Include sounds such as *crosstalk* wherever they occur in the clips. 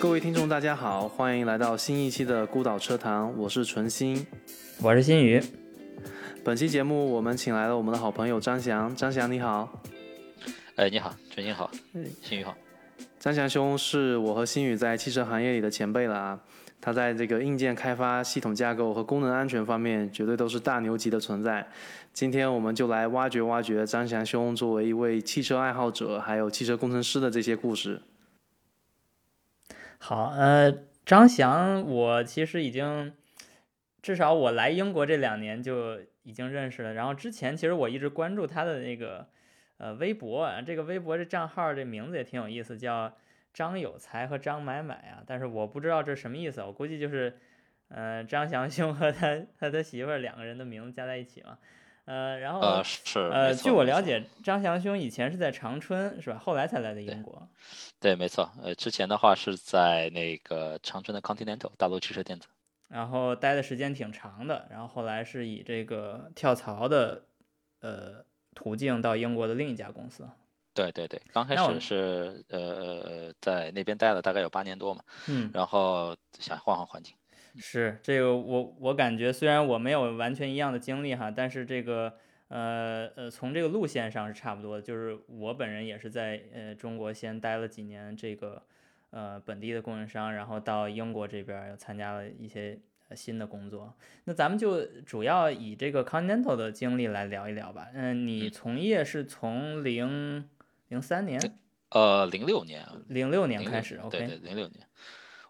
各位听众，大家好，欢迎来到新一期的孤岛车堂，我是纯心，我是新宇。本期节目我们请来了我们的好朋友张翔，张翔你好。哎，你好，纯心好，新宇好。张翔兄是我和新宇在汽车行业里的前辈了啊，他在这个硬件开发、系统架构和功能安全方面绝对都是大牛级的存在。今天我们就来挖掘挖掘张翔兄作为一位汽车爱好者，还有汽车工程师的这些故事。好，呃，张翔，我其实已经至少我来英国这两年就已经认识了。然后之前其实我一直关注他的那个呃微博，这个微博这账号这名字也挺有意思，叫张有才和张买买啊。但是我不知道这什么意思，我估计就是呃张祥兄 *laughs* 和他和他媳妇儿两个人的名字加在一起嘛。呃，然后呃是呃，据我了解，张祥兄以前是在长春是吧？后来才来的英国。对，没错。呃，之前的话是在那个长春的 Continental 大陆汽车电子，然后待的时间挺长的。然后后来是以这个跳槽的呃途径到英国的另一家公司。对对对，刚开始是呃在那边待了大概有八年多嘛。嗯。然后想换换环境。是这个，我我感觉虽然我没有完全一样的经历哈，但是这个呃呃，从这个路线上是差不多的。就是我本人也是在呃中国先待了几年这个呃本地的供应商，然后到英国这边又参加了一些新的工作。那咱们就主要以这个 Continental 的经历来聊一聊吧。嗯，你从业是从零零三年？呃，零六年。零六年开始。对对，零六年。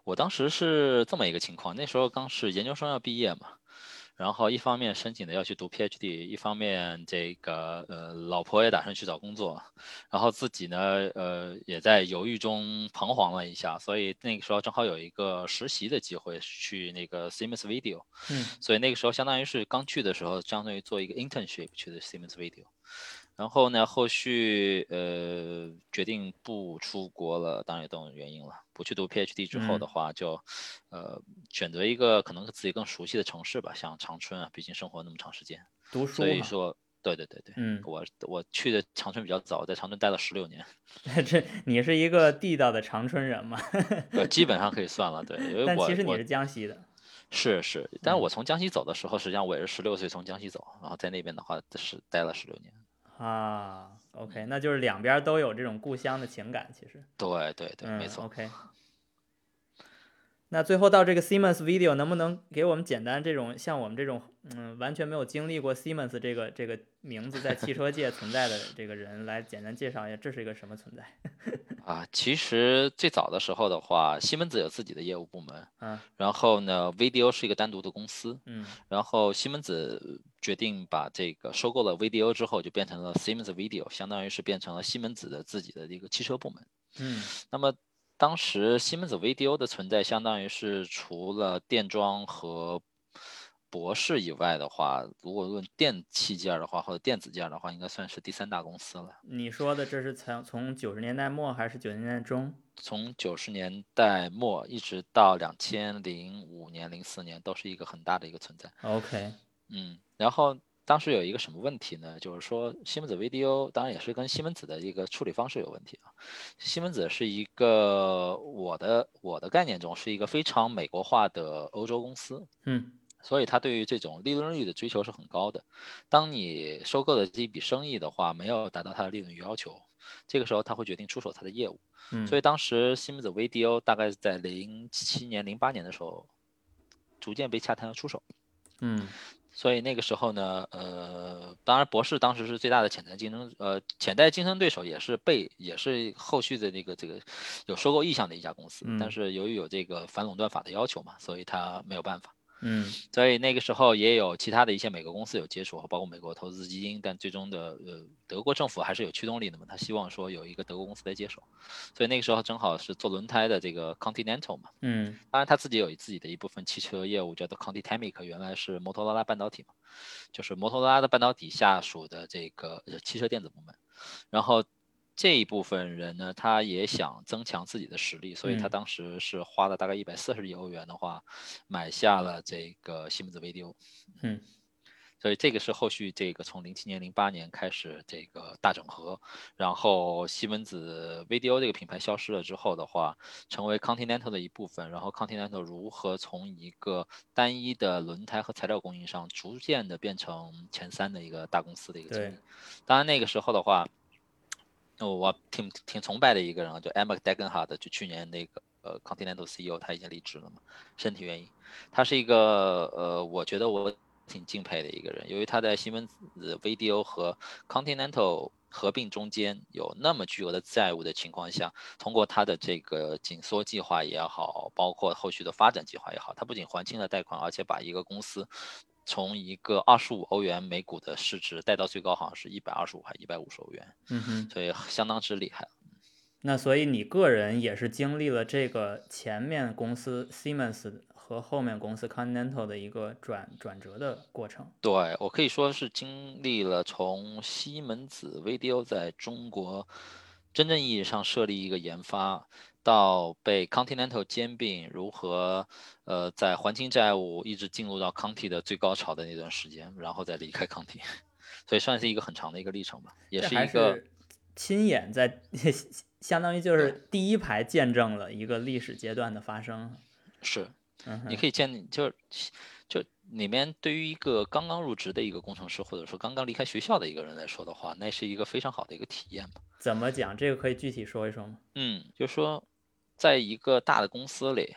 我当时是这么一个情况，那时候刚是研究生要毕业嘛，然后一方面申请的要去读 PhD，一方面这个呃老婆也打算去找工作，然后自己呢呃也在犹豫中彷徨了一下，所以那个时候正好有一个实习的机会去那个 Siemens Video，嗯，所以那个时候相当于是刚去的时候，相当于做一个 internship 去的 Siemens Video。然后呢，后续呃决定不出国了，当然有这种原因了。不去读 PhD 之后的话，就呃选择一个可能自己更熟悉的城市吧，像长春啊，毕竟生活那么长时间。读书。所以说，对对对对，嗯，我我去的长春比较早，在长春待了十六年。*laughs* 这你是一个地道的长春人吗？*laughs* 对，基本上可以算了，对，因为我其实你是江西的。*laughs* 是是，但是我从江西走的时候，实际上我也是十六岁从江西走，然后在那边的话是待了十六年。啊，OK，那就是两边都有这种故乡的情感，其实。对对对，没错。OK。那最后到这个 Siemens Video，能不能给我们简单这种像我们这种嗯完全没有经历过 Siemens 这个这个名字在汽车界存在的这个人来简单介绍一下，这是一个什么存在？*laughs* 啊，其实最早的时候的话，西门子有自己的业务部门，嗯，然后呢，Video 是一个单独的公司，嗯，然后西门子决定把这个收购了 VDO 之后，就变成了 Siemens Video，相当于是变成了西门子的自己的一个汽车部门，嗯，那么。当时西门子 VDO 的存在，相当于是除了电装和博士以外的话，如果论电器件的话，或者电子件的话，应该算是第三大公司了。你说的这是从从九十年代末还是九十年代中？从九十年代末一直到两千零五年、零四年，都是一个很大的一个存在。OK，嗯，然后。当时有一个什么问题呢？就是说西门子 VDO 当然也是跟西门子的一个处理方式有问题啊。西门子是一个我的我的概念中是一个非常美国化的欧洲公司，嗯，所以他对于这种利润率的追求是很高的。当你收购的这一笔生意的话没有达到他的利润率要求，这个时候他会决定出手他的业务。嗯，所以当时西门子 VDO 大概是在零七年、零八年的时候，逐渐被洽谈要出手。嗯。所以那个时候呢，呃，当然博士当时是最大的潜在竞争，呃，潜在竞争对手也是被也是后续的那个这个有收购意向的一家公司，但是由于有这个反垄断法的要求嘛，所以他没有办法。嗯，所以那个时候也有其他的一些美国公司有接触，包括美国投资基金，但最终的呃德国政府还是有驱动力的嘛，他希望说有一个德国公司来接手，所以那个时候正好是做轮胎的这个 Continental 嘛，嗯，当然他自己有自己的一部分汽车业务叫做 Continental，原来是摩托罗拉半导体嘛，就是摩托罗拉的半导体下属的这个汽车电子部门，然后。这一部分人呢，他也想增强自己的实力，所以他当时是花了大概一百四十亿欧元的话，买下了这个西门子 VDO。嗯，所以这个是后续这个从零七年、零八年开始这个大整合，然后西门子 VDO 这个品牌消失了之后的话，成为 Continental 的一部分，然后 Continental 如何从一个单一的轮胎和材料供应商，逐渐的变成前三的一个大公司的一个经历。当然那个时候的话，我挺挺崇拜的一个人啊，就 Emma Degenhard，就去年那个呃 Continental CEO，他已经离职了嘛，身体原因。他是一个呃，我觉得我。挺敬佩的一个人，由于他在西门子 VDO 和 Continental 合并中间有那么巨额的债务的情况下，通过他的这个紧缩计划也好，包括后续的发展计划也好，他不仅还清了贷款，而且把一个公司从一个二十五欧元每股的市值带到最高好像是一百二十五还一百五十欧元，嗯哼，所以相当之厉害。那所以你个人也是经历了这个前面公司 Siemens。和后面公司 Continental 的一个转转折的过程，对我可以说是经历了从西门子 VDO 在中国真正意义上设立一个研发，到被 Continental 兼并，如何呃在还清债务，一直进入到 Conti 的最高潮的那段时间，然后再离开 Conti，*laughs* 所以算是一个很长的一个历程吧，也是一个亲眼在 *laughs* 相当于就是第一排见证了一个历史阶段的发生，是。你可以见，就就里面对于一个刚刚入职的一个工程师，或者说刚刚离开学校的一个人来说的话，那是一个非常好的一个体验吧。怎么讲？这个可以具体说一说吗？嗯，就说在一个大的公司里，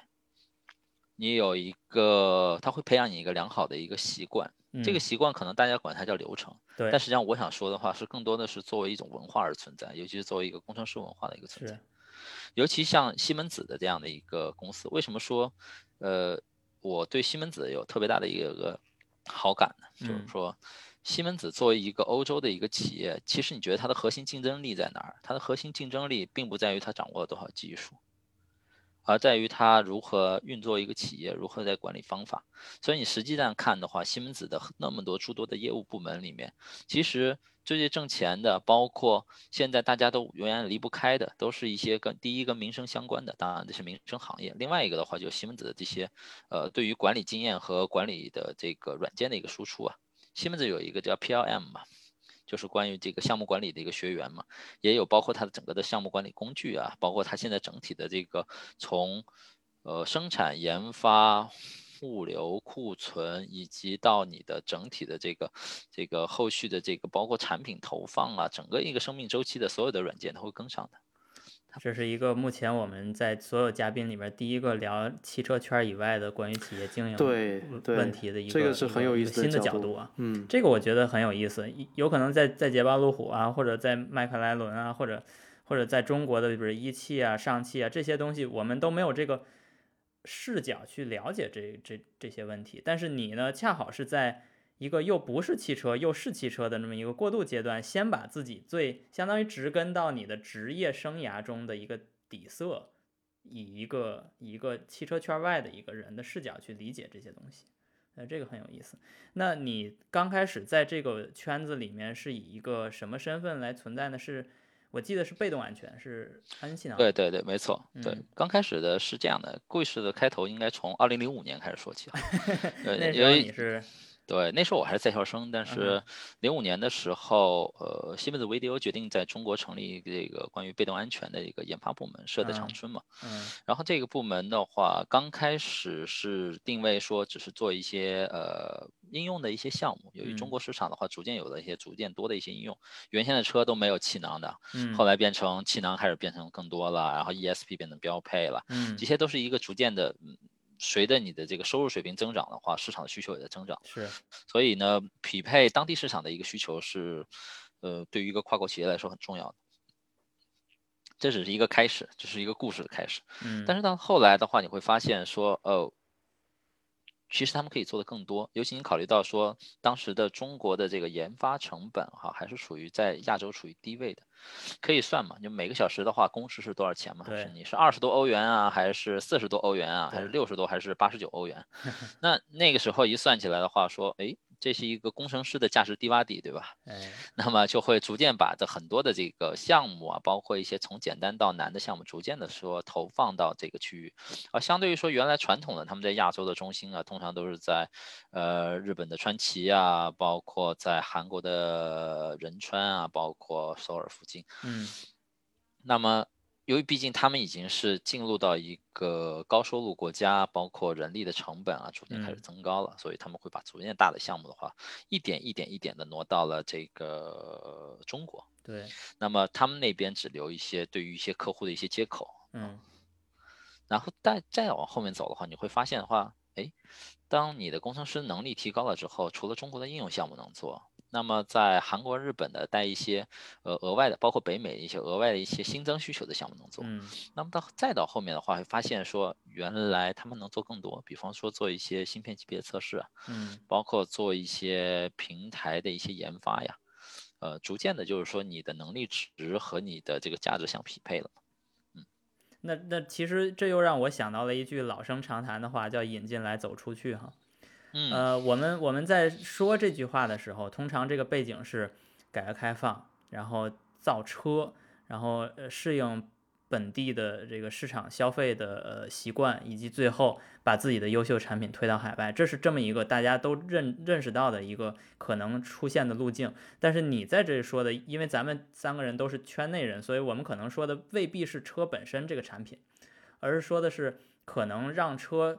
你有一个，他会培养你一个良好的一个习惯。这个习惯可能大家管它叫流程，对。但实际上我想说的话，是更多的是作为一种文化而存在，尤其是作为一个工程师文化的一个存在。尤其像西门子的这样的一个公司，为什么说？呃，我对西门子有特别大的一个好感呢，就是说，西门子作为一个欧洲的一个企业，其实你觉得它的核心竞争力在哪儿？它的核心竞争力并不在于它掌握了多少技术，而在于它如何运作一个企业，如何在管理方法。所以你实际上看的话，西门子的那么多诸多的业务部门里面，其实。最最挣钱的，包括现在大家都永远离不开的，都是一些跟第一跟民生相关的，当然这是民生行业。另外一个的话，就西门子的这些，呃，对于管理经验和管理的这个软件的一个输出啊。西门子有一个叫 PLM 嘛，就是关于这个项目管理的一个学员嘛，也有包括它的整个的项目管理工具啊，包括它现在整体的这个从，呃，生产研发。物流库存以及到你的整体的这个这个后续的这个包括产品投放啊，整个一个生命周期的所有的软件都会跟上的。这是一个目前我们在所有嘉宾里边第一个聊汽车圈以外的关于企业经营对问题的一个这个是很有意思新的角度啊。嗯，这个我觉得很有意思，有可能在在捷豹路虎啊，或者在迈凯伦啊，或者或者在中国的比如一汽啊、上汽啊这些东西，我们都没有这个。视角去了解这这这些问题，但是你呢，恰好是在一个又不是汽车又是汽车的那么一个过渡阶段，先把自己最相当于植根到你的职业生涯中的一个底色，以一个一个汽车圈外的一个人的视角去理解这些东西，呃，这个很有意思。那你刚开始在这个圈子里面是以一个什么身份来存在呢？是？我记得是被动安全，是安信啊。对对对，没错。对，刚开始的是这样的，故事的开头应该从二零零五年开始说起。*laughs* 那时候你是。对，那时候我还是在校生，但是零五年的时候，呃，西门子 VDO 决定在中国成立这个关于被动安全的一个研发部门，设在长春嘛。嗯。然后这个部门的话，刚开始是定位说只是做一些呃应用的一些项目。由于中国市场的话，逐渐有了一些逐渐多的一些应用，原先的车都没有气囊的，后来变成气囊开始变成更多了，然后 ESP 变成标配了，嗯，这些都是一个逐渐的。随着你的这个收入水平增长的话，市场的需求也在增长。是，所以呢，匹配当地市场的一个需求是，呃，对于一个跨国企业来说很重要的。这只是一个开始，这是一个故事的开始。嗯。但是到后来的话，你会发现说，哦。其实他们可以做的更多，尤其你考虑到说当时的中国的这个研发成本哈，还是属于在亚洲处于低位的，可以算嘛？就每个小时的话，工时是多少钱嘛？对，你是二十多欧元啊，还是四十多欧元啊，还是六十多，还是八十九欧元？*laughs* 那那个时候一算起来的话，说，哎。这是一个工程师的价值低洼地，对吧？哎，*laughs* 那么就会逐渐把这很多的这个项目啊，包括一些从简单到难的项目，逐渐的说投放到这个区域。而相对于说原来传统的他们在亚洲的中心啊，通常都是在呃日本的川崎啊，包括在韩国的仁川啊，包括首尔附近。嗯，那么。由于毕竟他们已经是进入到一个高收入国家，包括人力的成本啊，逐渐开始增高了，所以他们会把逐渐大的项目的话，一点一点一点的挪到了这个中国。对。那么他们那边只留一些对于一些客户的一些接口。嗯。然后再再往后面走的话，你会发现的话，哎，当你的工程师能力提高了之后，除了中国的应用项目能做。那么在韩国、日本的带一些呃额外的，包括北美一些额外的一些新增需求的项目能做。嗯。那么到再到后面的话，会发现说原来他们能做更多，比方说做一些芯片级别的测试啊，嗯，包括做一些平台的一些研发呀，呃，逐渐的就是说你的能力值和你的这个价值相匹配了。嗯。那那其实这又让我想到了一句老生常谈的话，叫引进来走出去哈。呃，我们我们在说这句话的时候，通常这个背景是改革开放，然后造车，然后适应本地的这个市场消费的呃习惯，以及最后把自己的优秀产品推到海外，这是这么一个大家都认认识到的一个可能出现的路径。但是你在这里说的，因为咱们三个人都是圈内人，所以我们可能说的未必是车本身这个产品，而是说的是可能让车。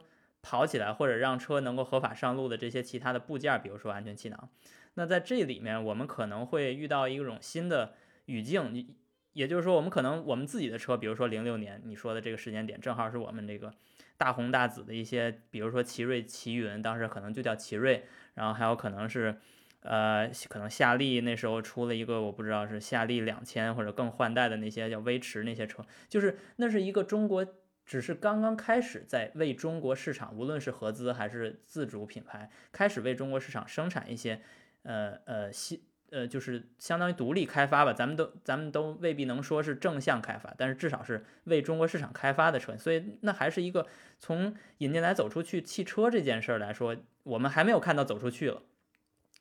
跑起来或者让车能够合法上路的这些其他的部件，比如说安全气囊，那在这里面我们可能会遇到一种新的语境，也就是说，我们可能我们自己的车，比如说零六年你说的这个时间点，正好是我们这个大红大紫的一些，比如说奇瑞、奇云，当时可能就叫奇瑞，然后还有可能是，呃，可能夏利那时候出了一个，我不知道是夏利两千或者更换代的那些叫威驰那些车，就是那是一个中国。只是刚刚开始在为中国市场，无论是合资还是自主品牌，开始为中国市场生产一些，呃呃新呃就是相当于独立开发吧，咱们都咱们都未必能说是正向开发，但是至少是为中国市场开发的车，所以那还是一个从引进来走出去汽车这件事儿来说，我们还没有看到走出去了，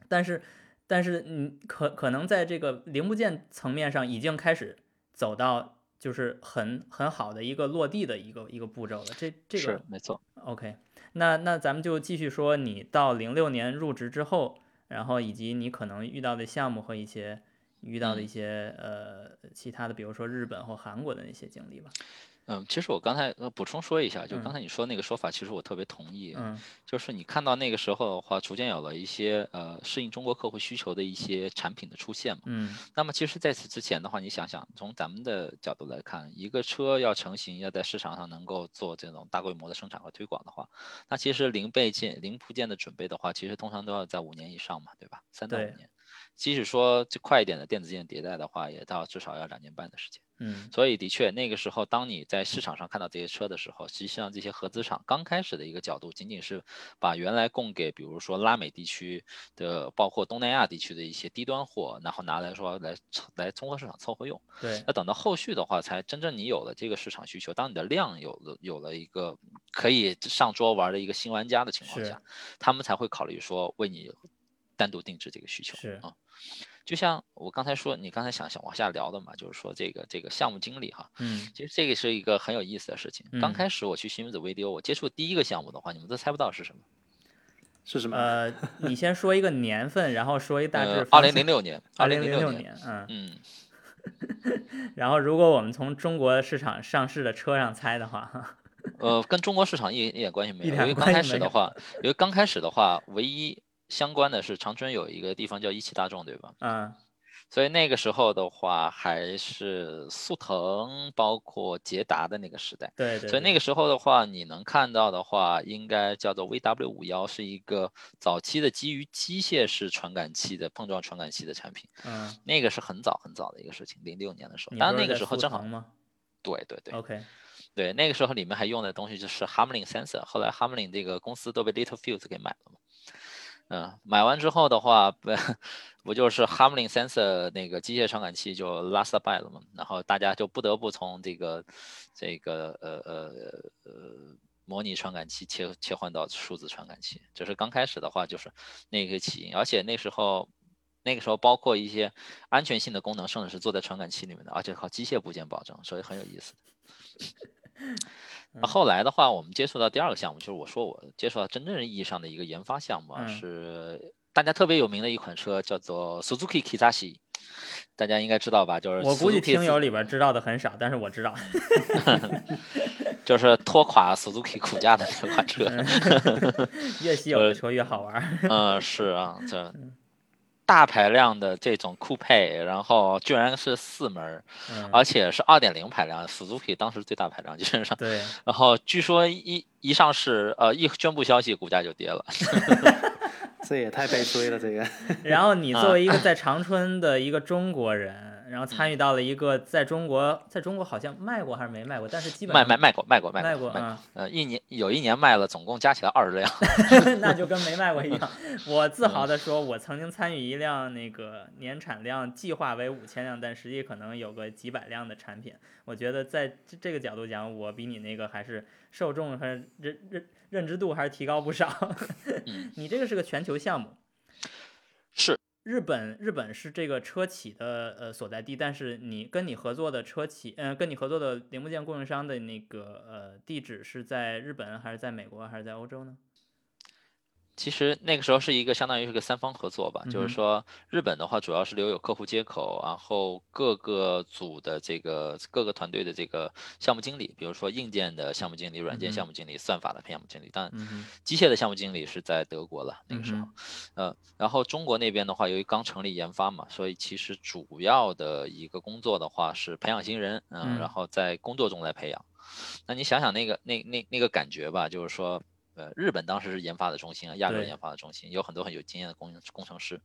但是但是你可可能在这个零部件层面上已经开始走到。就是很很好的一个落地的一个一个步骤了，这这个是没错。OK，那那咱们就继续说，你到零六年入职之后，然后以及你可能遇到的项目和一些遇到的一些呃其他的，比如说日本或韩国的那些经历吧。嗯，其实我刚才呃补充说一下，就刚才你说那个说法，其实我特别同意。嗯，就是你看到那个时候的话，逐渐有了一些呃适应中国客户需求的一些产品的出现嘛。嗯，那么其实在此之前的话，你想想，从咱们的角度来看，一个车要成型，要在市场上能够做这种大规模的生产和推广的话，那其实零备件、零部件的准备的话，其实通常都要在五年以上嘛，对吧？三到五年。即使说这快一点的电子件迭代的话，也到至少要两年半的时间。嗯，所以的确，那个时候当你在市场上看到这些车的时候，实际上这些合资厂刚开始的一个角度，仅仅是把原来供给，比如说拉美地区的，包括东南亚地区的一些低端货，然后拿来说来来综合市场凑合用。对。那等到后续的话，才真正你有了这个市场需求，当你的量有了有了一个可以上桌玩的一个新玩家的情况下，他们才会考虑说为你单独定制这个需求。是啊。就像我刚才说，你刚才想想往下聊的嘛，就是说这个这个项目经理哈，嗯，其实这个是一个很有意思的事情。刚开始我去新子 VDO，我接触第一个项目的话，你们都猜不到是什么？是什么？呃，你先说一个年份，然后说一大致。二零零六年。二零零六年。嗯嗯。*laughs* 然后，如果我们从中国市场上市的车上猜的话，呃，跟中国市场一一点关系没有。因为刚开始的话，因为刚开始的话，唯一。相关的是长春有一个地方叫一汽大众，对吧？嗯，所以那个时候的话还是速腾，包括捷达的那个时代。对对。所以那个时候的话，你能看到的话，应该叫做 VW 五幺，是一个早期的基于机械式传感器的碰撞传感器的产品。嗯。那个是很早很早的一个事情，零六年的时候。当然那个时候正好。吗？对对对。OK。对，那个时候里面还用的东西就是 Harman Sensor，后来 Harman 这个公司都被 Littelfuse 给买了嘛。嗯，买完之后的话，不不就是 Harman Sensor 那个机械传感器就 last buy 了嘛？然后大家就不得不从这个这个呃呃呃模拟传感器切切换到数字传感器，就是刚开始的话就是那个起因，而且那时候那个时候包括一些安全性的功能，甚至是做在传感器里面的，而且靠机械部件保证，所以很有意思。那后来的话，我们接触到第二个项目，就是我说我接触到真正意义上的一个研发项目啊，是大家特别有名的一款车，叫做 Suzuki Kizashi。大家应该知道吧？就是我估计听友里边知道的很少，但是我知道，*laughs* 就是拖垮 Suzuki 骨架的那款车。*laughs* *laughs* 越稀有的车越好玩。嗯，是啊，这大排量的这种酷配，然后居然是四门，而且是二点零排量，Suzuki 当时最大排量基本上。对。然后据说一一上市，呃，一宣布消息，股价就跌了。*laughs* 这也太悲催了，这个。*laughs* 然后你作为一个 *laughs* 在长春的一个中国人。然后参与到了一个在中国，在中国好像卖过还是没卖过，但是基本卖卖卖过卖过卖过啊，呃，一年有一年卖了，总共加起来二十辆 *laughs* *laughs* *laughs* 那就跟没卖过一样。我自豪的说，我曾经参与一辆那个年产量计划为五千辆，但实际可能有个几百辆的产品。我觉得在这个角度讲，我比你那个还是受众和认认认知度还是提高不少。你这个是个全球项目，是。日本日本是这个车企的呃所在地，但是你跟你合作的车企，嗯，跟你合作的零部件供应商的那个呃地址是在日本还是在美国还是在欧洲呢？其实那个时候是一个相当于是个三方合作吧，就是说日本的话主要是留有客户接口，然后各个组的这个各个团队的这个项目经理，比如说硬件的项目经理、软件项目经理、算法的项目经理，但机械的项目经理是在德国了那个时候，呃，然后中国那边的话，由于刚成立研发嘛，所以其实主要的一个工作的话是培养新人，嗯，然后在工作中来培养。那你想想那个那那那个感觉吧，就是说。呃，日本当时是研发的中心啊，亚洲研发的中心，有很多很有经验的工工程师，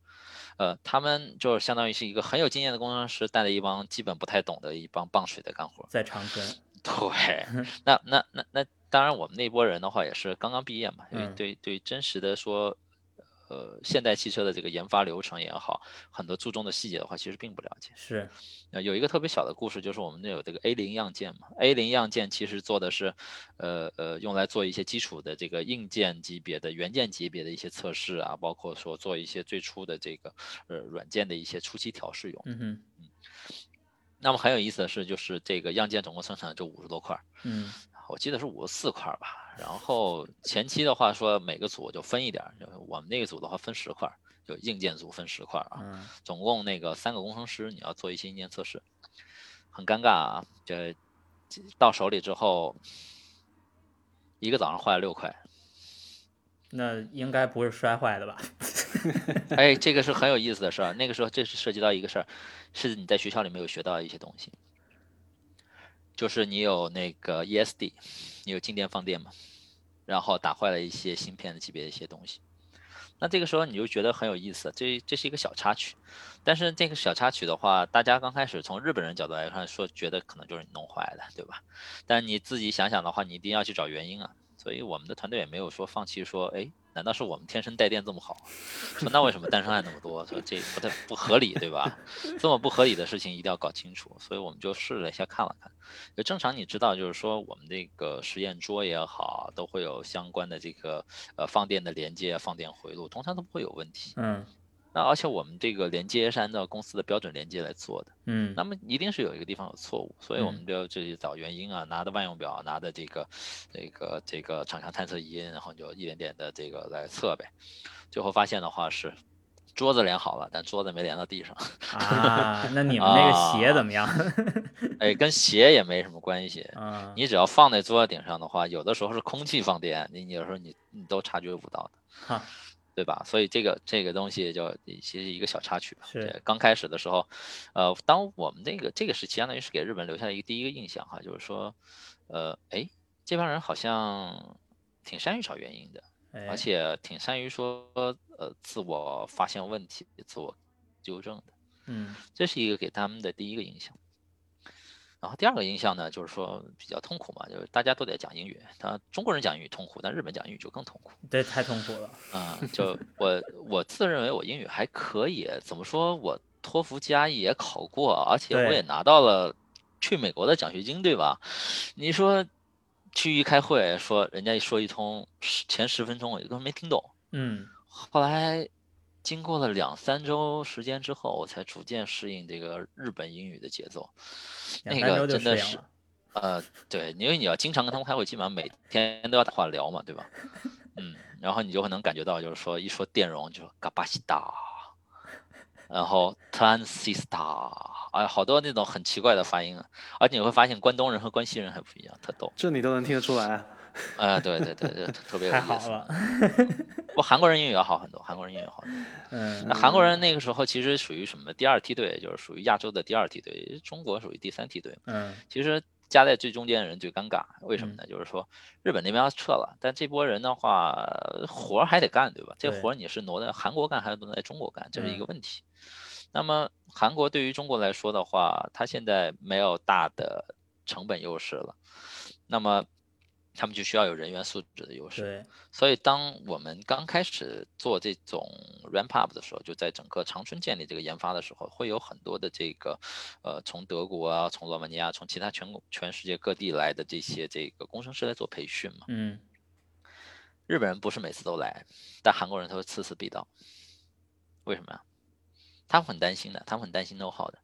呃，他们就是相当于是一个很有经验的工程师带着一帮基本不太懂的一帮棒水的干活，在长春。对，*laughs* 那那那那当然，我们那波人的话也是刚刚毕业嘛，因为对对真实的说。呃，现代汽车的这个研发流程也好，很多注重的细节的话，其实并不了解。是，呃，有一个特别小的故事，就是我们那有这个 A 零样件嘛，A 零样件其实做的是，呃呃，用来做一些基础的这个硬件级别的、元件级别的一些测试啊，包括说做一些最初的这个呃软件的一些初期调试用。嗯哼，嗯。那么很有意思的是，就是这个样件总共生产就五十多块。嗯。我记得是五十四块吧，然后前期的话说每个组就分一点，就我们那个组的话分十块，就硬件组分十块啊，总共那个三个工程师你要做一些硬件测试，很尴尬啊，这到手里之后一个早上坏了六块，那应该不是摔坏的吧？*laughs* 哎，这个是很有意思的事儿，那个时候这是涉及到一个事儿，是你在学校里没有学到一些东西。就是你有那个 ESD，你有静电放电嘛，然后打坏了一些芯片的级别的一些东西，那这个时候你就觉得很有意思，这这是一个小插曲，但是这个小插曲的话，大家刚开始从日本人角度来看说，觉得可能就是你弄坏的，对吧？但你自己想想的话，你一定要去找原因啊，所以我们的团队也没有说放弃，说哎。难道是我们天生带电这么好？说那为什么单伤害那么多？说这不太不合理，对吧？这么不合理的事情一定要搞清楚。所以我们就试了一下，看了看。就正常你知道，就是说我们这个实验桌也好，都会有相关的这个呃放电的连接、放电回路，通常都不会有问题。嗯。那而且我们这个连接是按照公司的标准连接来做的，嗯，那么一定是有一个地方有错误，所以我们就自己找原因啊，拿着万用表，拿着这个这个这个厂商探测仪，然后就一点点的这个来测呗，最后发现的话是桌子连好了，但桌子没连到地上啊，那你 *laughs* 们那个鞋怎么样？哎，跟鞋也没什么关系，你只要放在桌子顶上的话，有的时候是空气放电，你有时候你你都察觉不到的。对吧？所以这个这个东西就其实一个小插曲吧。是刚开始的时候，呃，当我们这个这个时期，相当于是给日本留下了一个第一个印象哈，就是说，呃，哎，这帮人好像挺善于找原因的，而且挺善于说呃自我发现问题、自我纠正的。嗯，这是一个给他们的第一个印象。然后第二个印象呢，就是说比较痛苦嘛，就是大家都得讲英语。他中国人讲英语痛苦，但日本讲英语就更痛苦。对，太痛苦了。嗯，*laughs* 就我我自认为我英语还可以，怎么说我托福加也考过，而且我也拿到了去美国的奖学金，对吧？你说去一开会，说人家一说一通十前十分钟，我根本没听懂。嗯，后来经过了两三周时间之后，我才逐渐适应这个日本英语的节奏。那个真的是。呃，对，因为你要经常跟他们开会，基本上每天都要打话聊嘛，对吧？嗯，然后你就会能感觉到，就是说一说电容就嘎巴西达，然后 transistor，哎，好多那种很奇怪的发音啊，而且你会发现关东人和关西人还不一样，特逗。这你都能听得出来啊。*laughs* 啊、对对对对，特别有意思。好了，不过韩国人英语要好很多，韩国人英语好很多。嗯那韩国人那个时候其实属于什么第二梯队，就是属于亚洲的第二梯队，中国属于第三梯队。嗯其实夹在最中间的人最尴尬，为什么呢？就是说日本那边要撤了，但这波人的话活儿还得干，对吧？这活儿你是挪在韩国干还是挪在中国干，这是一嗯个问题。那么韩国对于中国来说的话，它现在没有大的成本优势了，那么他们就需要有人员素质的优势。所以，当我们刚开始做这种 ramp up 的时候，就在整个长春建立这个研发的时候，会有很多的这个，呃，从德国啊，从罗马尼亚，从其他全国全世界各地来的这些这个工程师来做培训嘛。嗯日本人不是每次都来，但韩国人他会次次必到。为什么呀？他们很担心的，他们很担心 know how 的，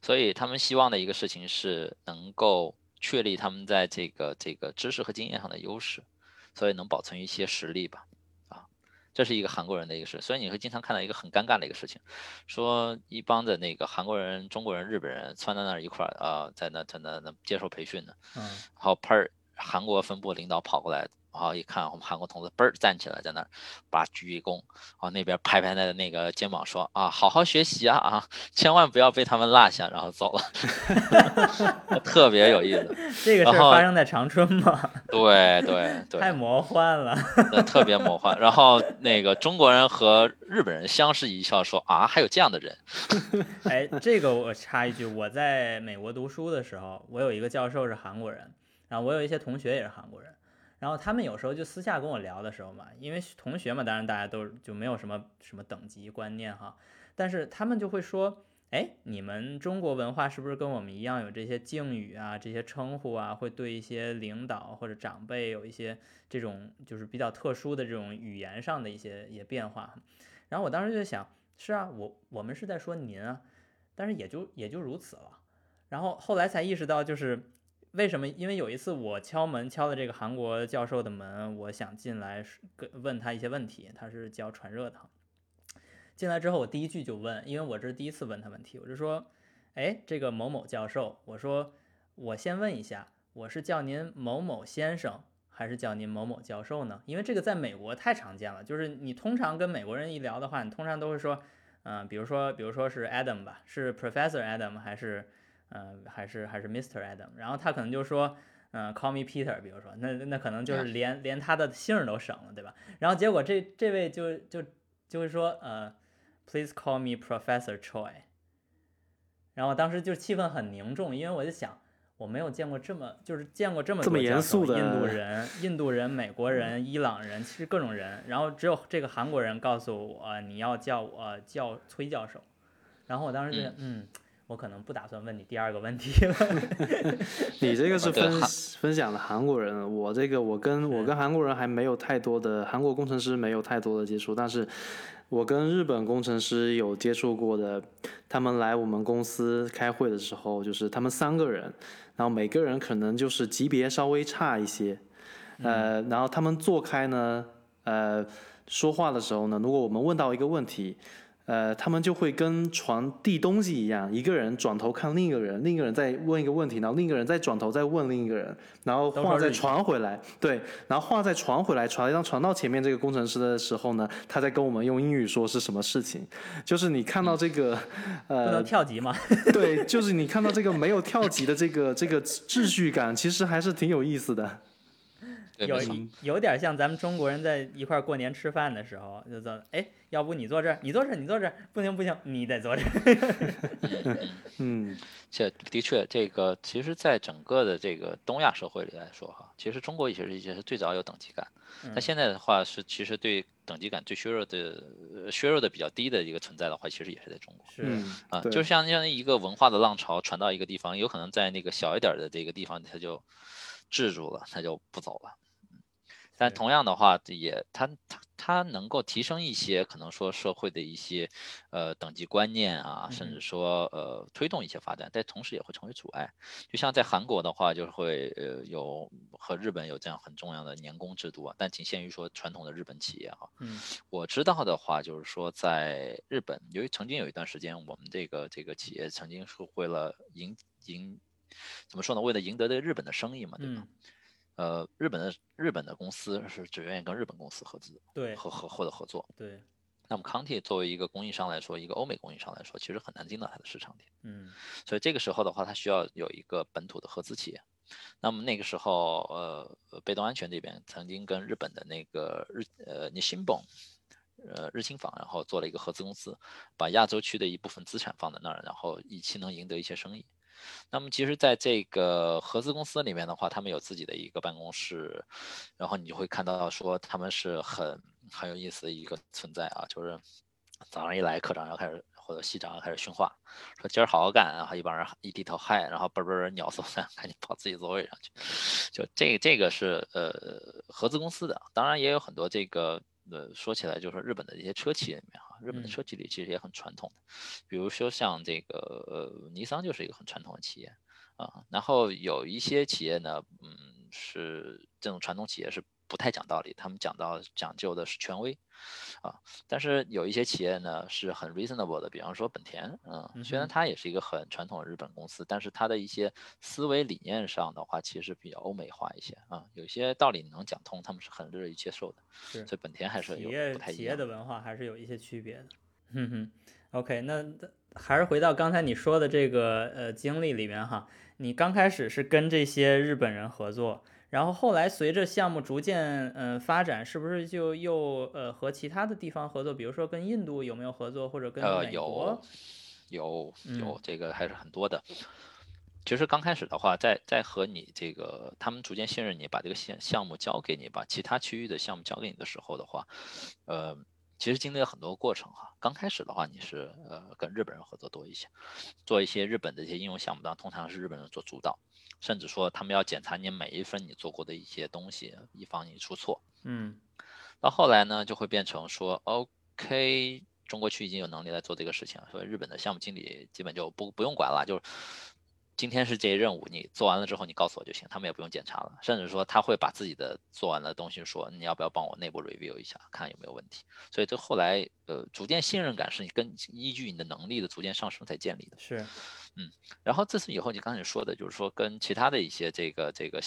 所以他们希望的一个事情是能够确立他们在这个这个知识和经验上的优势，所以能保存一些实力吧。啊，这是一个韩国人的一个事，所以你会经常看到一个很尴尬的一个事情，说一帮的那个韩国人、中国人、日本人窜到那儿一块儿啊、在那在那那接受培训呢，嗯然后 per，韩国分部领导跑过来，然后一看我们韩国同志嘣儿站起来在那儿，把鞠一躬，然后那边拍拍他的那个肩膀说啊，好好学习啊啊，千万不要被他们落下，然后走了，*laughs* 特别有意思。*laughs* 这个事儿发生在长春吗？对对对，*laughs* 太魔幻了。呃特别魔幻。然后那个中国人和日本人相视一笑说啊，还有这样的人。哎，这个我插一句，我在美国读书的时候，我有一个教授是韩国人，然后我有一些同学也是韩国人，然后他们有时候就私下跟我聊的时候嘛，因为同学嘛，当然大家都就没有什么什么等级观念哈，但是他们就会说，哎，你们中国文化是不是跟我们一样有这些敬语啊，这些称呼啊，会对一些领导或者长辈有一些这种就是比较特殊的这种语言上的一些也变化？然后我当时就想，是啊，我我们是在说您啊，但是也就也就如此了。然后后来才意识到，就是为什么？因为有一次我敲门敲的这个韩国教授的门，我想进来是跟问他一些问题，他是教传热的。进来之后，我第一句就问，因为我这是第一次问他问题，我就说，哎，这个某某教授，我说我先问一下，我是叫您某某先生，还是叫您某某教授呢？因为这个在美国太常见了，就是你通常跟美国人一聊的话，你通常都会说，嗯、比如说，比如说是 Adam 吧，是 Professor Adam 还是，嗯、还是还是 Mr. Adam，然后他可能就说，嗯、c a l l me Peter，比如说，那那可能就是连连他的姓儿都省了，对吧？然后结果这这位就就就会说，呃，Please call me Professor Choi。然后当时就气氛很凝重，因为我就想，我没有见过这么就是见过这么这么多教授严肃的印度人、印度人、美国人、伊朗人，其实各种人，然后只有这个韩国人告诉我你要叫我叫崔教授，然后我当时觉得，嗯，我可能不打算问你第二个问题了。*laughs* 你这个是分分享的韩国人，我这个我跟我跟韩国人还没有太多的韩国工程师没有太多的接触，但是我跟日本工程师有接触过的，他们来我们公司开会的时候，就是他们三个人，然后每个人可能就是级别稍微差一些，呃，然后他们坐开呢，呃，说话的时候呢，如果我们问到一个问题。呃，他们就会跟传递东西一样，一个人转头看另一个人，另一个人再问一个问题，然后另一个人再转头再问另一个人，然后话再传回来，对，然后话再传回来，传当传到前面这个工程师的时候呢，他在跟我们用英语说是什么事情，就是你看到这个，不呃能，跳级吗？对，就是你看到这个没有跳级的这个这个秩序感，其实还是挺有意思的。有。有点像咱们中国人在一块儿过年吃饭的时候，就说，哎，要不你坐这儿，你坐这儿，你坐这儿，不行不行，你得坐这儿。*laughs* 嗯，这的确，这个其实，在整个的这个东亚社会里来说，哈，其实中国也是也是最早有等级感。那嗯现在的话是，其实对等级感最削弱的、呃削弱的比较低的一个存在的话，其实也是在中国是，嗯，啊。就像像一个文化的浪潮传到一个地方，有可能在那个小一点儿的这个地方，它就制住了，他就不走了。但同样的话，也它它它能够提升一些可能说社会的一些呃等级观念啊，甚至说呃推动一些发展，但同时也会成为阻碍。就像在韩国的话，就会呃有和日本有这样很重要的年功制度啊，但仅限于说传统的日本企业哈。嗯，我知道的话，就是说在日本，由于曾经有一段时间，我们这个这个企业曾经是为了赢赢，怎么说呢？为了赢得这个日本的生意嘛，对吧？呃，日本的日本的公司是只愿意跟日本公司合资，对，合合或者合作。对。那么康体作为一个供应商来说，一个欧美供应商来说，其实很难进到它的市场里。嗯。所以这个时候的话，它需要有一个本土的合资企业。那么那个时候，呃，被动安全这边曾经跟日本的那个日呃你新本，呃日清坊，然后做了一个合资公司，把亚洲区的一部分资产放在那儿，然后以期能赢得一些生意。那么其实，在这个合资公司里面的话，他们有自己的一个办公室，然后你就会看到说他们是很很有意思的一个存在啊，就是早上一来，科长要开始或者系长要开始训话，说今儿好好干，然后一帮人一低头嗨，然后嘣嘣鸟嗖散，赶紧跑自己座位上去，就这这个是呃合资公司的，当然也有很多这个。呃，说起来就是日本的一些车企里面哈，日本的车企里其实也很传统的，比如说像这个呃，尼桑就是一个很传统的企业啊，然后有一些企业呢，嗯，是这种传统企业是。不太讲道理，他们讲到讲究的是权威，啊，但是有一些企业呢是很 reasonable 的，比方说本田，嗯，虽然它也是一个很传统的日本公司，但是它的一些思维理念上的话，其实比较欧美化一些啊，有些道理能讲通，他们是很乐意接受的，是，所以本田还是企业企业的文化还是有一些区别的，哼哼，OK，那还是回到刚才你说的这个呃经历里面哈，你刚开始是跟这些日本人合作。然后后来随着项目逐渐嗯发展，是不是就又呃和其他的地方合作？比如说跟印度有没有合作，或者跟美国？有有有，这个还是很多的。其实刚开始的话，在在和你这个他们逐渐信任你，把这个项项目交给你，把其他区域的项目交给你的时候的话，呃，其实经历了很多过程哈。刚开始的话，你是呃跟日本人合作多一些，做一些日本的一些应用项目，当通常是日本人做主导。甚至说他们要检查你每一份你做过的一些东西，以防你出错。嗯，到后来呢，就会变成说，OK，中国区已经有能力来做这个事情了，所以日本的项目经理基本就不不用管了，就是。今天是这些任务，你做完了之后，你告诉我就行，他们也不用检查了。甚至说他会把自己的做完的东西说，你要不要帮我内部 review 一下，看有没有问题。所以这后来，呃，逐渐信任感是你跟依据你的能力的逐渐上升才建立的。是，嗯。然后自此以后，你刚才说的就是说跟其他的一些这个这个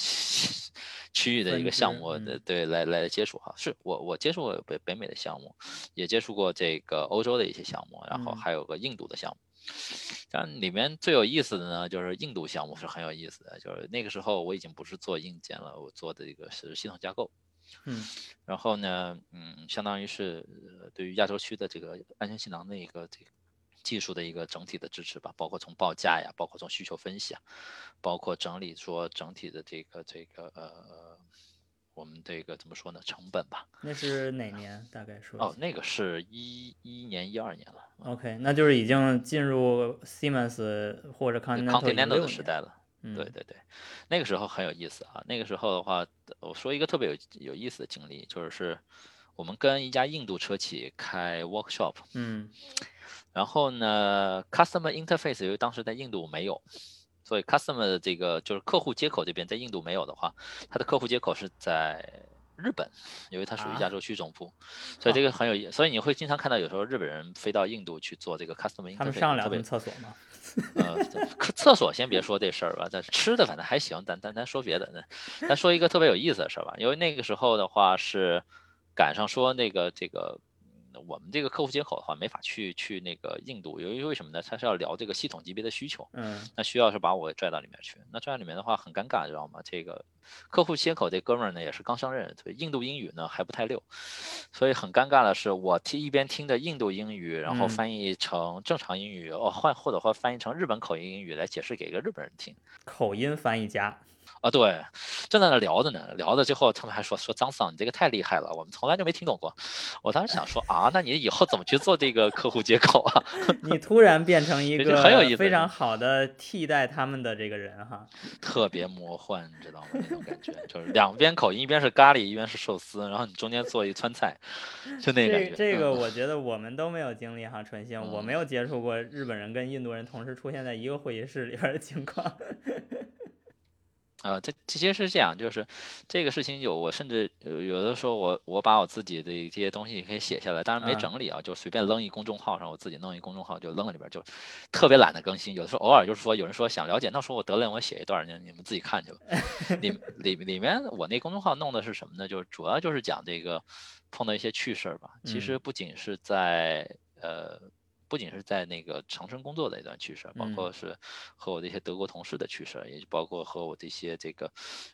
区域的一个项目的对来来接触哈，是我我接触过北北美的项目，也接触过这个欧洲的一些项目，然后还有个印度的项目。像里面最有意思的呢，就是印度项目是很有意思的。就是那个时候我已经不是做硬件了，我做的一个是系统架构。嗯，然后呢，嗯，相当于是对于亚洲区的这个安全气囊的一个这个技术的一个整体的支持吧，包括从报价呀，包括从需求分析啊，包括整理说整体的这个这个呃。我们这个怎么说呢？成本吧。那是哪年？大概说。哦，那个是一一年、一二年了。OK，那就是已经进入 Siemens 或者 Continental 的时代了。对对对，那个时候很有意思啊。那个时候的话，我说一个特别有有意思的经历，就是我们跟一家印度车企开 workshop。嗯。然后呢，customer interface 由于当时在印度没有。所以，customer 的这个就是客户接口这边在印度没有的话，它的客户接口是在日本，因为它属于亚洲区总部，所以这个很有意。所以你会经常看到有时候日本人飞到印度去做这个 customer。他们上两次厕所吗？呃，厕所先别说这事儿吧，但是吃的反正还行。咱咱咱说别的，咱说一个特别有意思的事儿吧。因为那个时候的话是赶上说那个这个。我们这个客户接口的话，没法去去那个印度，由于为什么呢？他是要聊这个系统级别的需求，嗯，那需要是把我拽到里面去，那拽到里面的话很尴尬，知道吗？这个客户接口这哥们儿呢也是刚上任，所以印度英语呢还不太溜，所以很尴尬的是，我听一边听着印度英语，然后翻译成正常英语，哦换或者或翻译成日本口音英语来解释给一个日本人听，口音翻译家。啊，对，正在那聊着呢，聊着最后，他们还说说张桑，你这个太厉害了，我们从来就没听懂过。我当时想说啊，那你以后怎么去做这个客户接口啊？*laughs* 你突然变成一个很有意思非常好的替代他们的这个人哈，*laughs* 特别魔幻，你知道吗？那种感觉就是两边口音，一边是咖喱，一边是寿司，然后你中间做一川菜，就那个感觉。这这个我觉得我们都没有经历哈，纯星，我没有接触过日本人跟印度人同时出现在一个会议室里边的情况。啊，这这些是这样，就是这个事情有我甚至有的时候我我把我自己的一些东西可以写下来，当然没整理啊，就随便扔一公众号上，我自己弄一公众号就扔在里边，就特别懒得更新。有的时候偶尔就是说有人说想了解，那时候我得了，我写一段，你你们自己看去吧。里 *laughs* 里里面我那公众号弄的是什么呢？就是主要就是讲这个碰到一些趣事儿吧。其实不仅是在呃。不仅是在那个长春工作的一段趣事，包括是和我的一些德国同事的趣事，也包括和我这些这个，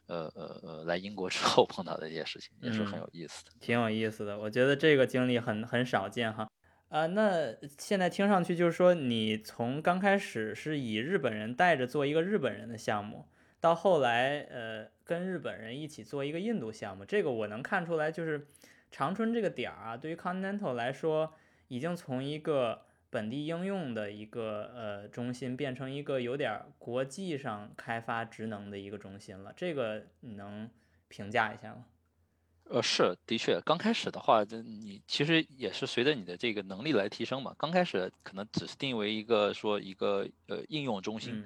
呃呃呃，来英国之后 *laughs* 碰到的一些事情，也是很有意思的。挺有意思的，我觉得这个经历很很少见哈。啊，那现在听上去就是说，你从刚开始是以日本人带着做一个日本人的项目，到后来呃跟日本人一起做一个印度项目，这个我能看出来，就是长春这个点儿啊，对于 Continental 来说，已经从一个本地应用的一个呃中心变成一个有点国际上开发职能的一个中心了，这个你能评价一下吗？呃，是的确，刚开始的话，这你其实也是随着你的这个能力来提升嘛。刚开始可能只是定为一个说一个呃应用中心。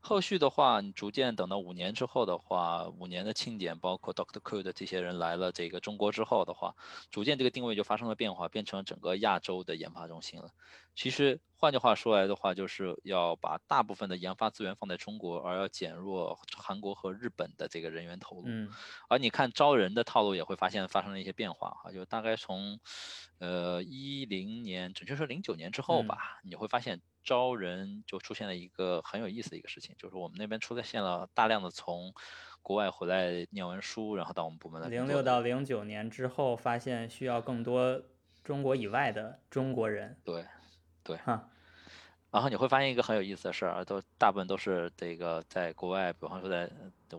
后续的话，你逐渐等到五年之后的话，五年的庆典，包括 Doctor Cool 的这些人来了这个中国之后的话，逐渐这个定位就发生了变化，变成了整个亚洲的研发中心了。其实换句话说来的话，就是要把大部分的研发资源放在中国，而要减弱韩国和日本的这个人员投入。嗯。而你看招人的套路也会发现发生了一些变化哈，就大概从，呃一零年，准确说零九年之后吧，你会发现。招人就出现了一个很有意思的一个事情，就是我们那边出现了大量的从国外回来念完书，然后到我们部门来。零六到零九年之后，发现需要更多中国以外的中国人。对，对。哈。然后你会发现一个很有意思的事儿，都大部分都是这个在国外，比方说在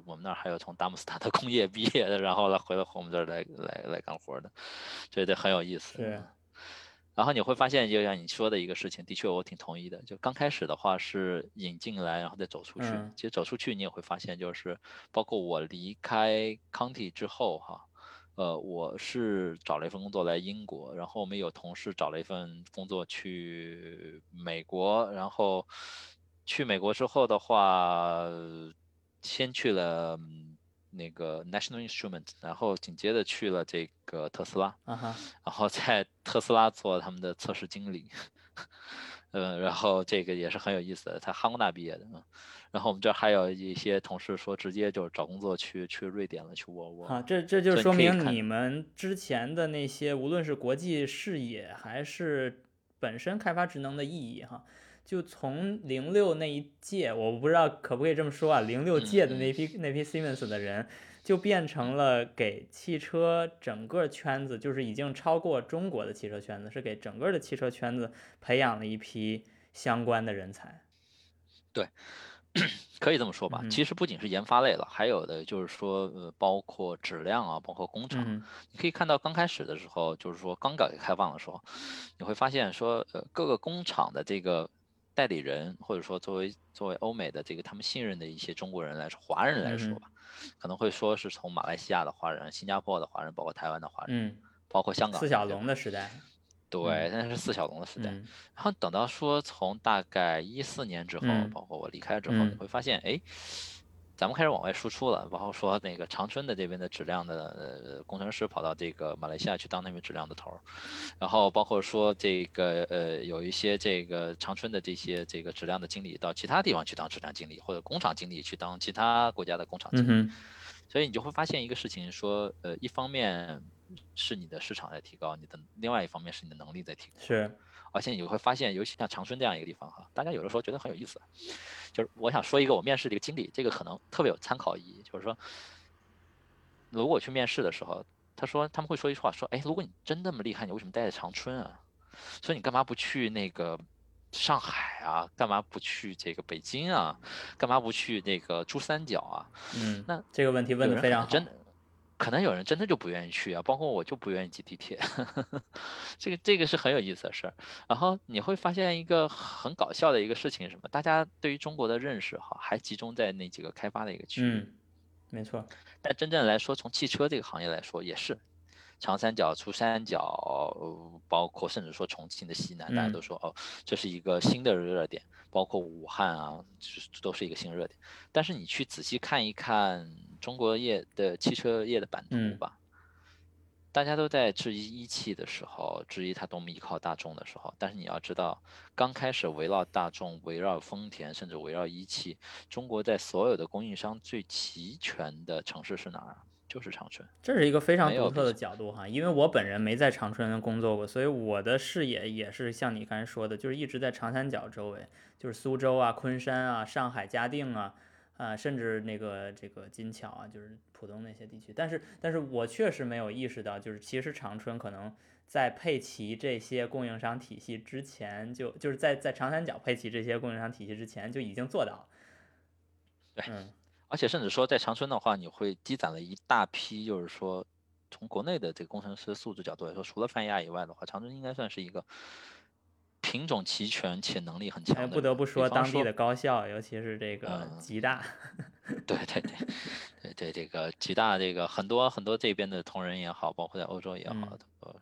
我们那儿还有从达姆斯塔特 *laughs* 工业毕业的，然后来回来我们这儿来来来干活的，这得很有意思。是。然后你会发现，就像你说的一个事情，的确我挺同意的。就刚开始的话是引进来，然后再走出去。其实走出去你也会发现，就是包括我离开康体之后，哈，呃，我是找了一份工作来英国，然后我们有同事找了一份工作去美国，然后去美国之后的话，先去了。那个 National Instrument，然后紧接着去了这个特斯拉，然后在特斯拉做他们的测试经理，嗯，然后这个也是很有意思的，他哈工大毕业的，然后我们这还有一些同事说直接就找工作去去瑞典了，去沃尔沃。啊，这这就说明你们之前的那些无论是国际视野还是本身开发职能的意义哈。就从零六那一届，我不知道可不可以这么说啊，零六届的那批那批 Siemens 的人，就变成了给汽车整个圈子，就是已经超过中国的汽车圈子，是给整个的汽车圈子培养了一批相关的人才。对，*clears throat* 可以这么说吧。其实不仅是研发类了，还有的就是说，呃，包括质量啊，包括工厂。你可以看到刚开始的时候，就是说刚改革开放的时候，你会发现说，呃，各个工厂的这个。代理人或者说作为作为欧美的这个他们信任的一些中国人来说，华人来说吧，可能会说是从马来西亚的华人、新加坡的华人，包括台湾的华人，嗯，包括香港四小龙的时代，对，那是四小龙的时代。然后等到说从大概一四年之后，包括我离开之后，你会发现，哎。咱们开始往外输出了，然后说那个长春的这边的质量的呃工程师跑到这个马来西亚去当那边质量的头儿，然后包括说这个呃有一些这个长春的这些这个质量的经理到其他地方去当质量经理，或者工厂经理去当其他国家的工厂经理，所以你就会发现一个事情，说呃一方面是你的市场在提高，你的另外一方面是你的能力在提高。是。而且你会发现，尤其像长春这样一个地方哈，大家有的时候觉得很有意思，就是我想说一个我面试的一个经历，这个可能特别有参考意义。就是说，如果去面试的时候，他说他们会说一句话，说，哎，如果你真那么厉害，你为什么待在长春啊？所以你干嘛不去那个上海啊？干嘛不去这个北京啊？干嘛不去那个珠三角啊？嗯，那这个问题问的非常好。真的，可能有人真的就不愿意去啊，包括我就不愿意挤地铁。*laughs* 这个这个是很有意思的事儿。然后你会发现一个很搞笑的一个事情是什么？大家对于中国的认识哈，还集中在那几个开发的一个区域。嗯，没错。但真正来说，从汽车这个行业来说，也是。长三角、珠三角，包括甚至说重庆的西南，大家都说哦，这是一个新的热点，包括武汉啊，这都是一个新热点。但是你去仔细看一看中国业的汽车业的版图吧，大家都在质疑一汽的时候，质疑它多么依靠大众的时候，但是你要知道，刚开始围绕大众、围绕丰田，甚至围绕一汽，中国在所有的供应商最齐全的城市是哪儿？就是长春，这是一个非常独特的角度哈，因为我本人没在长春工作过，所以我的视野也是像你刚才说的，就是一直在长三角周围，就是苏州啊、昆山啊、上海嘉定啊，啊，甚至那个这个金桥啊，就是浦东那些地区。但是，但是我确实没有意识到，就是其实长春可能在配齐这些供应商体系之前，就就是在在长三角配齐这些供应商体系之前就已经做到。对，嗯。而且甚至说，在长春的话，你会积攒了一大批，就是说，从国内的这个工程师素质角度来说，除了泛亚以外的话，长春应该算是一个品种齐全且能力很强的。不得不说，当地的高校，尤其是这个吉大。对对对对对，这个吉大，这个很多很多这边的同仁也好，包括在欧洲也好，都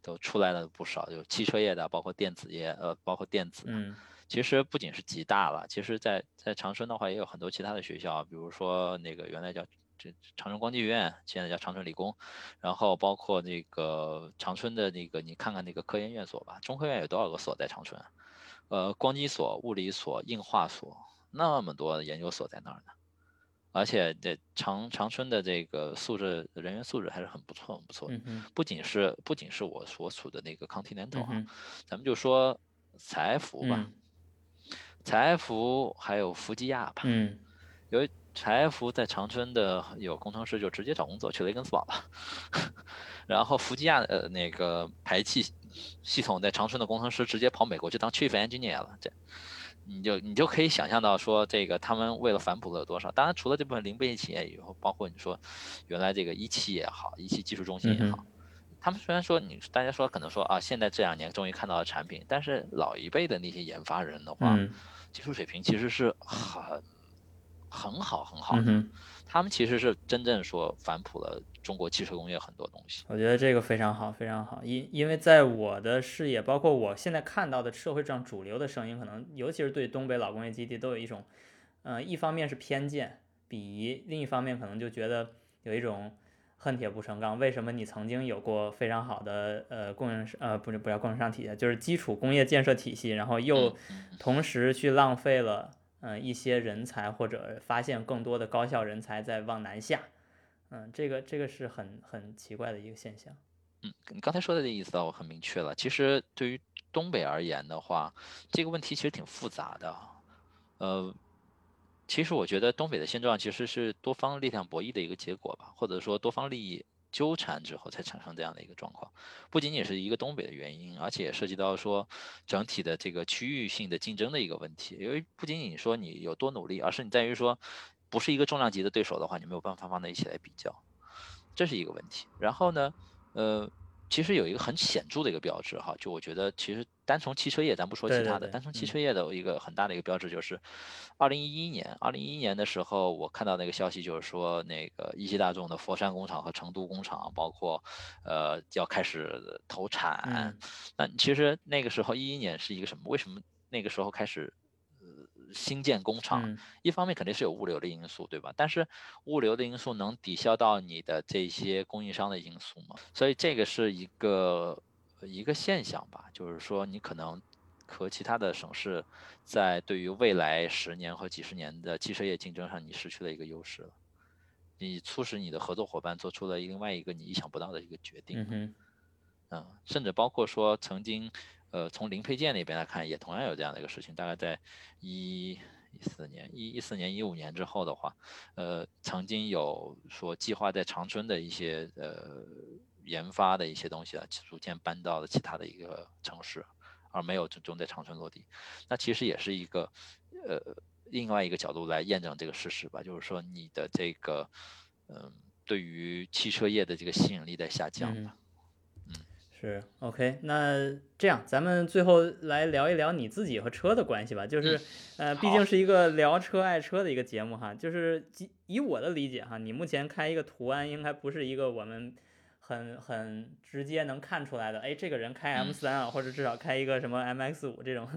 都出来了不少，就汽车业的，包括电子业，呃，包括电子。嗯。其实不仅是吉大了，其实，在在长春的话，也有很多其他的学校，比如说那个原来叫这长春光技院，现在叫长春理工，然后包括那个长春的那个，你看看那个科研院所吧，中科院有多少个所在长春？呃，光机所、物理所、硬化所，那么多研究所在那儿呢。而且这长长春的这个素质人员素质还是很不错很不错的，不仅是不仅是我所处的那个 Continental 啊，咱们就说采孚吧。采孚还有福吉亚吧，嗯，因为采孚在长春的有工程师就直接找工作去雷根斯堡了，*laughs* 然后福吉亚呃那个排气系统在长春的工程师直接跑美国去当 chief engineer 了，这你就你就可以想象到说这个他们为了反哺了多少。当然除了这部分零部件企业以后，包括你说原来这个一汽也好，一汽技术中心也好，他们虽然说你大家说可能说啊现在这两年终于看到了产品，但是老一辈的那些研发人的话。技术水平其实是很很好很好的，他们其实是真正说反哺了中国汽车工业很多东西。我觉得这个非常好，非常好。因因为在我的视野，包括我现在看到的社会上主流的声音，可能尤其是对东北老工业基地都有一种，呃，一方面是偏见、鄙夷，另一方面可能就觉得有一种。恨铁不成钢，为什么你曾经有过非常好的呃供应商呃不是不叫供应商体系，就是基础工业建设体系，然后又同时去浪费了嗯一些人才或者发现更多的高校人才在往南下，嗯这个这个是很很奇怪的一个现象。嗯，你刚才说的这意思啊我很明确了。其实对于东北而言的话，这个问题其实挺复杂的，呃。其实我觉得东北的现状其实是多方力量博弈的一个结果吧，或者说多方利益纠缠之后才产生这样的一个状况。不仅仅是一个东北的原因，而且涉及到说整体的这个区域性的竞争的一个问题。因为不仅仅说你有多努力，而是你在于说不是一个重量级的对手的话，你没有办法放在一起来比较，这是一个问题。然后呢，呃。其实有一个很显著的一个标志哈，就我觉得其实单从汽车业，咱不说其他的，单从汽车业的一个很大的一个标志就是，二零一一年，二零一一年的时候，我看到那个消息就是说，那个一汽大众的佛山工厂和成都工厂，包括呃要开始投产。那其实那个时候一一年是一个什么？为什么那个时候开始？新建工厂，一方面肯定是有物流的因素，对吧？但是物流的因素能抵消到你的这些供应商的因素吗？所以这个是一个一个现象吧，就是说你可能和其他的省市在对于未来十年和几十年的汽车业竞争上，你失去了一个优势了，你促使你的合作伙伴做出了另外一个你意想不到的一个决定，嗯，甚至包括说曾经。呃，从零配件那边来看，也同样有这样的一个事情。大概在一一四年、一一四年、一五年之后的话，呃，曾经有说计划在长春的一些呃研发的一些东西啊，逐渐搬到了其他的一个城市，而没有最终在长春落地。那其实也是一个呃另外一个角度来验证这个事实吧，就是说你的这个嗯对于汽车业的这个吸引力在下降。是 OK，那这样咱们最后来聊一聊你自己和车的关系吧。就是，呃，毕竟是一个聊车爱车的一个节目哈。就是以我的理解哈，你目前开一个途安，应该不是一个我们很很直接能看出来的。哎，这个人开 M 三啊，或者至少开一个什么 MX 五这种。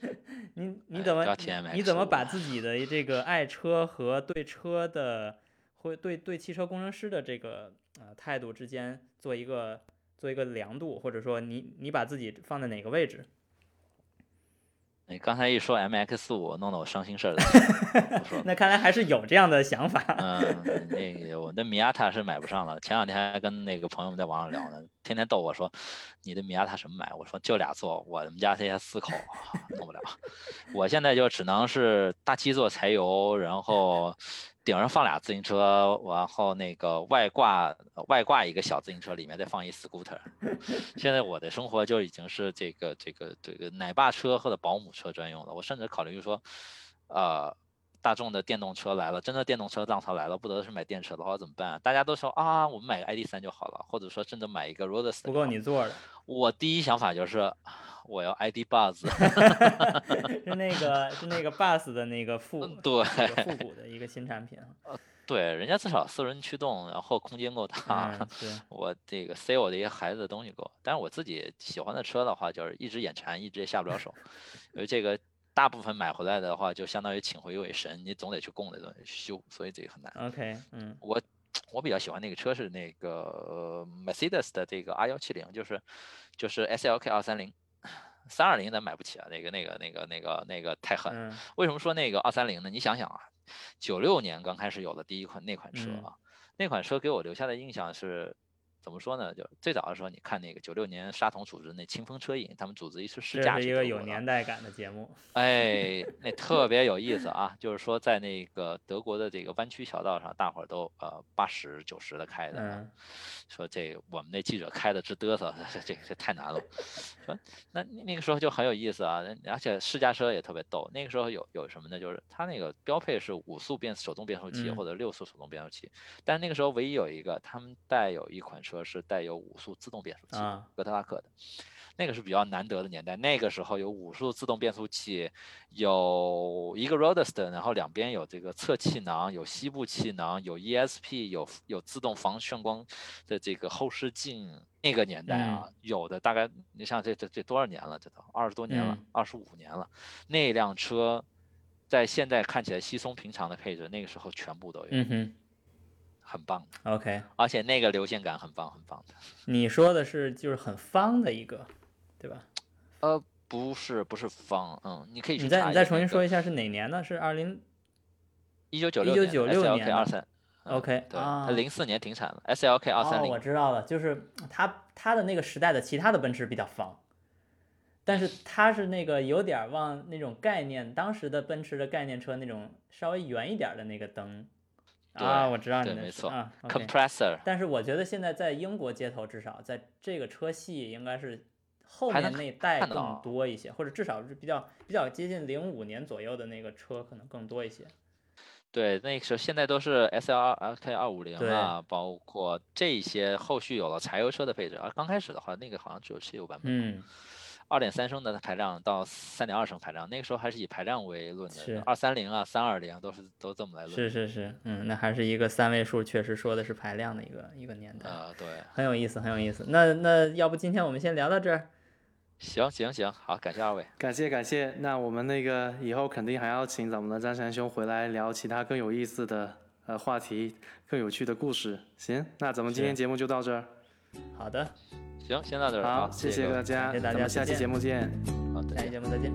*laughs* 你你怎么你怎么把自己的这个爱车和对车的，会对对汽车工程师的这个呃态度之间做一个？做一个量度，或者说你你把自己放在哪个位置？你刚才一说 M X 五，弄得我伤心事儿了。*laughs* 那看来还是有这样的想法。嗯，那个我的米亚塔是买不上了。前两天还跟那个朋友们在网上聊呢，天天逗我说：“你的米亚塔什么买？”我说：“就俩座，我们家这些四口弄不了。*laughs* 我现在就只能是大七座柴油，然后。”顶上放俩自行车，然后那个外挂外挂一个小自行车，里面再放一 scooter。*laughs* 现在我的生活就已经是这个这个这个奶爸车或者保姆车专用了。我甚至考虑就是说，呃，大众的电动车来了，真的电动车浪潮来了，不得是买电车的话怎么办？大家都说啊，我们买个 ID 三就好了，或者说甚至买一个 Roadster。不够你坐的。我第一想法就是。我要 ID Buzz，*laughs* 是那个是那个 Buzz 的那个复对复古的一个新产品呃，对，人家至少四轮驱动，然后空间够大。*laughs* 我这个塞我这些孩子的东西够，但是我自己喜欢的车的话，就是一直眼馋，一直也下不了手。*laughs* 因为这个大部分买回来的话，就相当于请回一位神，你总得去供那东西修，所以这个很难。OK，嗯，我我比较喜欢那个车是那个 Mercedes 的这个 R 幺七零，就是就是 SLK 二三零。三二零咱买不起啊，那个那个那个那个那个太狠。为什么说那个二三零呢？你想想啊，九六年刚开始有了第一款那款车啊，那款车给我留下的印象是。怎么说呢？就最早的时候，你看那个九六年沙童组织那清风车影，他们组织一次试驾，是一个有年代感的节目。*laughs* 哎，那特别有意思啊！就是说，在那个德国的这个弯曲小道上，大伙儿都呃八十九十的开的，说这我们那记者开的直嘚瑟，*laughs* 这这太难了。说那那个时候就很有意思啊，而且试驾车也特别逗。那个时候有有什么呢？就是它那个标配是五速变手动变速器或者六速手动变速器，但那个时候唯一有一个，他们带有一款车。车是带有五速自动变速器，哥特拉克的，那个是比较难得的年代。那个时候有五速自动变速器，有一个 Roadster，然后两边有这个侧气囊，有膝部气囊，有 ESP，有有自动防眩光的这个后视镜。那个年代啊，有的大概你像这这这多少年了？这都二十多年了，二十五年了。那辆车在现在看起来稀松平常的配置，那个时候全部都有。嗯哼。很棒，OK，而且那个流线感很棒，很棒的。你说的是就是很方的一个，对吧？呃，不是，不是方，嗯，你可以去。你再你再重新说一下是哪年呢？是二零一九九六年。一九九六年二三，OK，对，它零四年停产了，SLK 二三零。我知道了，就是它它的那个时代的其他的奔驰比较方，但是它是那个有点往那种概念，当时的奔驰的概念车那种稍微圆一点的那个灯。啊，我知道你没错啊，compressor。但是我觉得现在在英国街头，至少在这个车系应该是后面那代更多一些，或者至少是比较比较接近零五年左右的那个车可能更多一些。对，那个时候现在都是 S L R K 二五零啊，包括这些后续有了柴油车的配置，而刚开始的话，那个好像只有汽油版本。嗯。二点三升的排量到三点二升排量，那个时候还是以排量为论的，是二三零啊、三二零都是都这么来论。是是是，嗯，那还是一个三位数，确实说的是排量的一个一个年代啊，对，很有意思，很有意思。那那要不今天我们先聊到这儿？行行行，好，感谢二位，感谢感谢。那我们那个以后肯定还要请咱们的张山兄回来聊其他更有意思的呃话题，更有趣的故事。行，那咱们今天节目就到这儿。好的。行，先到这儿。好，谢谢大家，谢谢大家，下期节目见。好，下期节目再见。